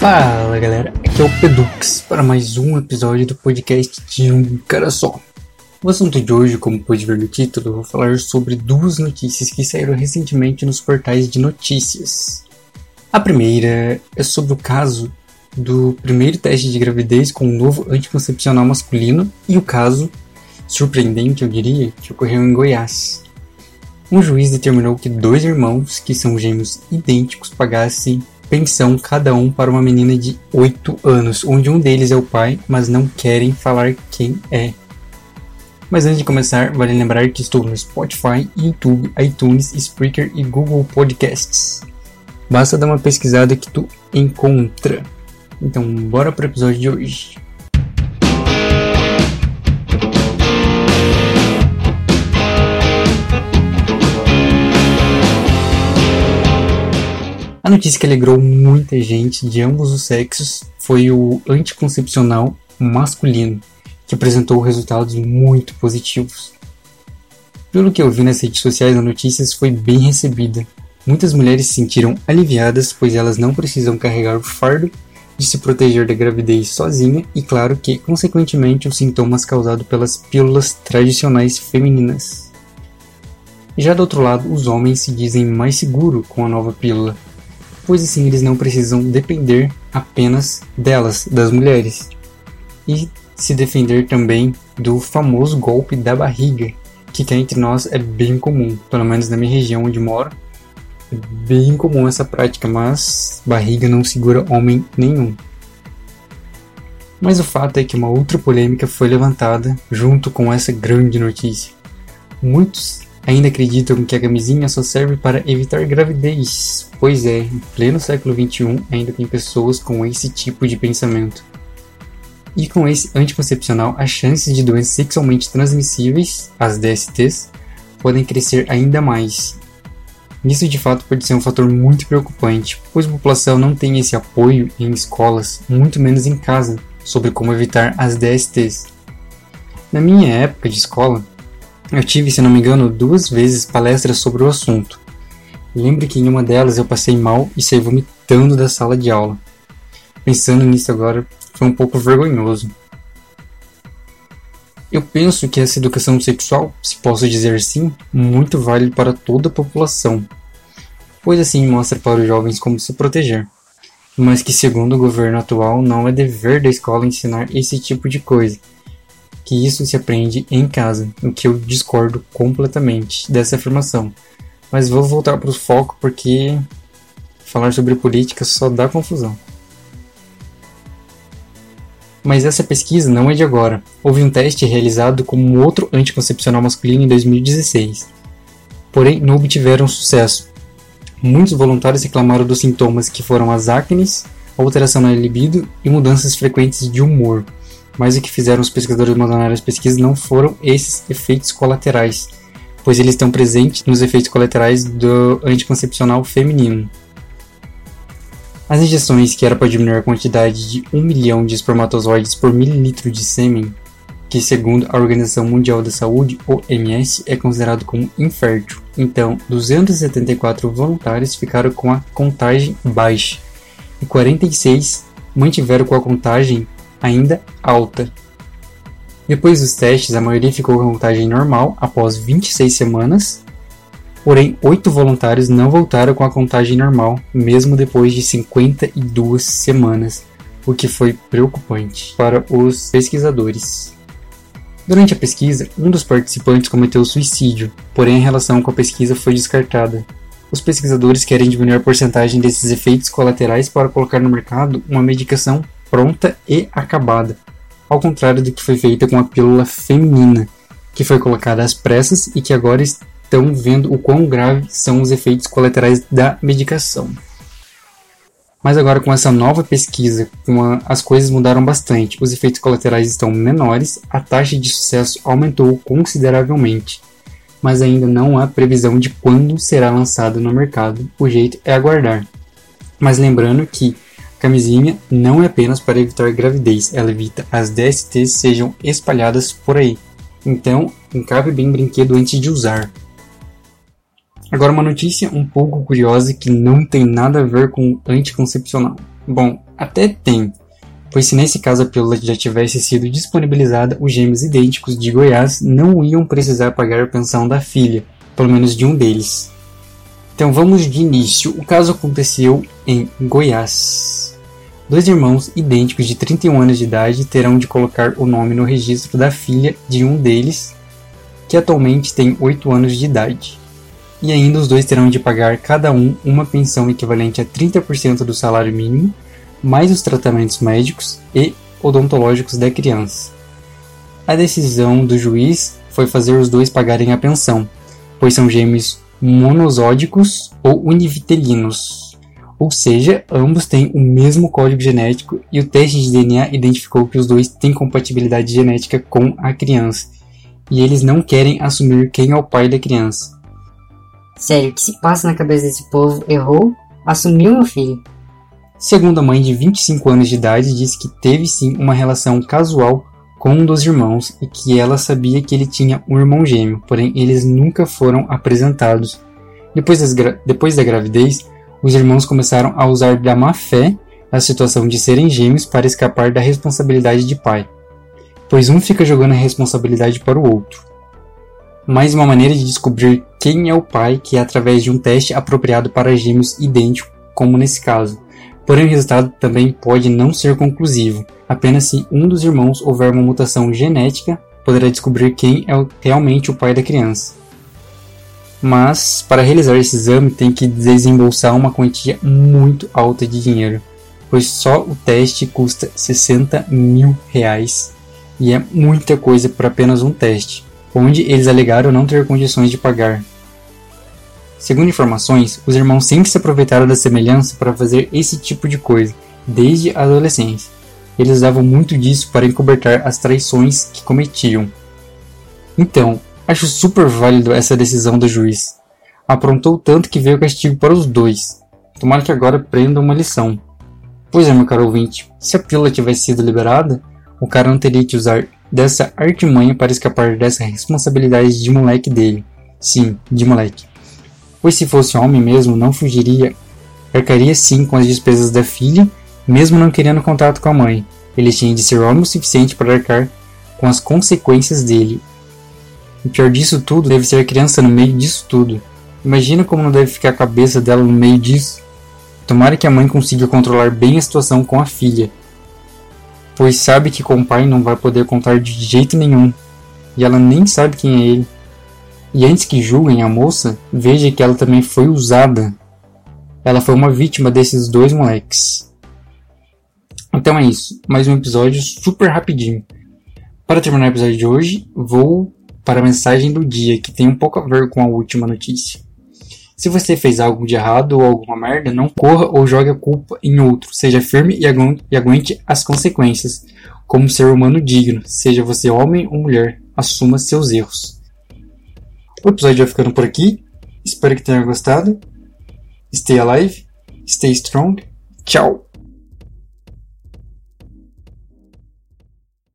Fala galera, aqui é o Pedux para mais um episódio do podcast de um cara só. O assunto de hoje, como pode ver no título, vou falar sobre duas notícias que saíram recentemente nos portais de notícias. A primeira é sobre o caso do primeiro teste de gravidez com um novo anticoncepcional masculino e o caso, surpreendente eu diria, que ocorreu em Goiás. Um juiz determinou que dois irmãos, que são gêmeos idênticos, pagassem pensão cada um para uma menina de 8 anos, onde um deles é o pai, mas não querem falar quem é. Mas antes de começar, vale lembrar que estou no Spotify, YouTube, iTunes, Spreaker e Google Podcasts. Basta dar uma pesquisada que tu encontra. Então, bora para o episódio de hoje. A notícia que alegrou muita gente de ambos os sexos foi o anticoncepcional masculino, que apresentou resultados muito positivos. Pelo que eu vi nas redes sociais, a notícia foi bem recebida. Muitas mulheres se sentiram aliviadas, pois elas não precisam carregar o fardo de se proteger da gravidez sozinha e, claro, que, consequentemente, os sintomas causados pelas pílulas tradicionais femininas. Já do outro lado, os homens se dizem mais seguros com a nova pílula, pois assim eles não precisam depender apenas delas, das mulheres, e se defender também do famoso golpe da barriga, que cá entre nós é bem comum, pelo menos na minha região onde moro, é bem comum essa prática, mas barriga não segura homem nenhum. Mas o fato é que uma outra polêmica foi levantada junto com essa grande notícia. Muitos ainda acreditam que a camisinha só serve para evitar gravidez. Pois é, em pleno século XXI ainda tem pessoas com esse tipo de pensamento. E com esse anticoncepcional, as chances de doenças sexualmente transmissíveis, as DSTs, podem crescer ainda mais. Isso de fato pode ser um fator muito preocupante, pois a população não tem esse apoio em escolas, muito menos em casa, sobre como evitar as DSTs. Na minha época de escola, eu tive, se não me engano, duas vezes palestras sobre o assunto. Lembro que em uma delas eu passei mal e saí vomitando da sala de aula. Pensando nisso agora, foi um pouco vergonhoso. Eu penso que essa educação sexual, se posso dizer assim, muito vale para toda a população, pois assim mostra para os jovens como se proteger. Mas que, segundo o governo atual, não é dever da escola ensinar esse tipo de coisa, que isso se aprende em casa, o que eu discordo completamente dessa afirmação. Mas vou voltar para o foco porque falar sobre política só dá confusão. Mas essa pesquisa não é de agora. Houve um teste realizado com um outro anticoncepcional masculino em 2016. Porém, não obtiveram sucesso. Muitos voluntários reclamaram dos sintomas que foram as acnes, alteração na libido e mudanças frequentes de humor mas o que fizeram os pesquisadores abandonar as pesquisas não foram esses efeitos colaterais, pois eles estão presentes nos efeitos colaterais do anticoncepcional feminino. As injeções, que era para diminuir a quantidade de 1 milhão de espermatozoides por mililitro de sêmen, que segundo a Organização Mundial da Saúde, OMS, é considerado como infértil. Então, 274 voluntários ficaram com a contagem baixa e 46 mantiveram com a contagem ainda alta. Depois dos testes, a maioria ficou com a contagem normal após 26 semanas, porém, oito voluntários não voltaram com a contagem normal, mesmo depois de 52 semanas, o que foi preocupante para os pesquisadores. Durante a pesquisa, um dos participantes cometeu suicídio, porém a relação com a pesquisa foi descartada. Os pesquisadores querem diminuir a porcentagem desses efeitos colaterais para colocar no mercado uma medicação pronta e acabada, ao contrário do que foi feito com a pílula feminina, que foi colocada às pressas e que agora estão vendo o quão graves são os efeitos colaterais da medicação. Mas agora com essa nova pesquisa, a, as coisas mudaram bastante. Os efeitos colaterais estão menores, a taxa de sucesso aumentou consideravelmente, mas ainda não há previsão de quando será lançado no mercado. O jeito é aguardar. Mas lembrando que Camisinha não é apenas para evitar gravidez, ela evita as DSTs sejam espalhadas por aí. Então, encabe bem o brinquedo antes de usar. Agora uma notícia um pouco curiosa que não tem nada a ver com anticoncepcional. Bom, Até tem, pois se nesse caso a pílula já tivesse sido disponibilizada, os gêmeos idênticos de Goiás não iam precisar pagar a pensão da filha, pelo menos de um deles. Então vamos de início. O caso aconteceu em Goiás. Dois irmãos idênticos de 31 anos de idade terão de colocar o nome no registro da filha de um deles, que atualmente tem 8 anos de idade. E ainda os dois terão de pagar cada um uma pensão equivalente a 30% do salário mínimo, mais os tratamentos médicos e odontológicos da criança. A decisão do juiz foi fazer os dois pagarem a pensão, pois são gêmeos monosódicos ou univitelinos, ou seja, ambos têm o mesmo código genético e o teste de DNA identificou que os dois têm compatibilidade genética com a criança, e eles não querem assumir quem é o pai da criança. Sério, o que se passa na cabeça desse povo? Errou? Assumiu meu filho. Segundo a mãe de 25 anos de idade, disse que teve sim uma relação casual com um dos irmãos e que ela sabia que ele tinha um irmão gêmeo, porém eles nunca foram apresentados. Depois, depois da gravidez, os irmãos começaram a usar da má fé a situação de serem gêmeos para escapar da responsabilidade de pai, pois um fica jogando a responsabilidade para o outro. Mais uma maneira de descobrir quem é o pai que é através de um teste apropriado para gêmeos idênticos, como nesse caso. Porém, o resultado também pode não ser conclusivo. Apenas se um dos irmãos houver uma mutação genética, poderá descobrir quem é realmente o pai da criança. Mas, para realizar esse exame, tem que desembolsar uma quantia muito alta de dinheiro, pois só o teste custa 60 mil reais e é muita coisa para apenas um teste, onde eles alegaram não ter condições de pagar. Segundo informações, os irmãos sempre se aproveitaram da semelhança para fazer esse tipo de coisa, desde a adolescência. Eles usavam muito disso para encobertar as traições que cometiam. Então, acho super válido essa decisão do juiz. Aprontou tanto que veio castigo para os dois. Tomara que agora prenda uma lição. Pois é, meu caro ouvinte, se a pílula tivesse sido liberada, o cara não teria que usar dessa artimanha para escapar dessa responsabilidade de moleque dele. Sim, de moleque pois se fosse homem mesmo, não fugiria, arcaria sim com as despesas da filha, mesmo não querendo contato com a mãe. Ele tinha de ser homem o suficiente para arcar com as consequências dele. O pior disso tudo deve ser a criança no meio disso tudo. Imagina como não deve ficar a cabeça dela no meio disso. Tomara que a mãe consiga controlar bem a situação com a filha, pois sabe que com o pai não vai poder contar de jeito nenhum, e ela nem sabe quem é ele. E antes que julguem a moça, veja que ela também foi usada. Ela foi uma vítima desses dois moleques. Então é isso, mais um episódio super rapidinho. Para terminar o episódio de hoje, vou para a mensagem do dia, que tem um pouco a ver com a última notícia. Se você fez algo de errado ou alguma merda, não corra ou jogue a culpa em outro. Seja firme e aguente as consequências. Como ser humano digno, seja você homem ou mulher, assuma seus erros. O episódio vai ficando por aqui. Espero que tenha gostado. Stay alive, stay strong. Tchau!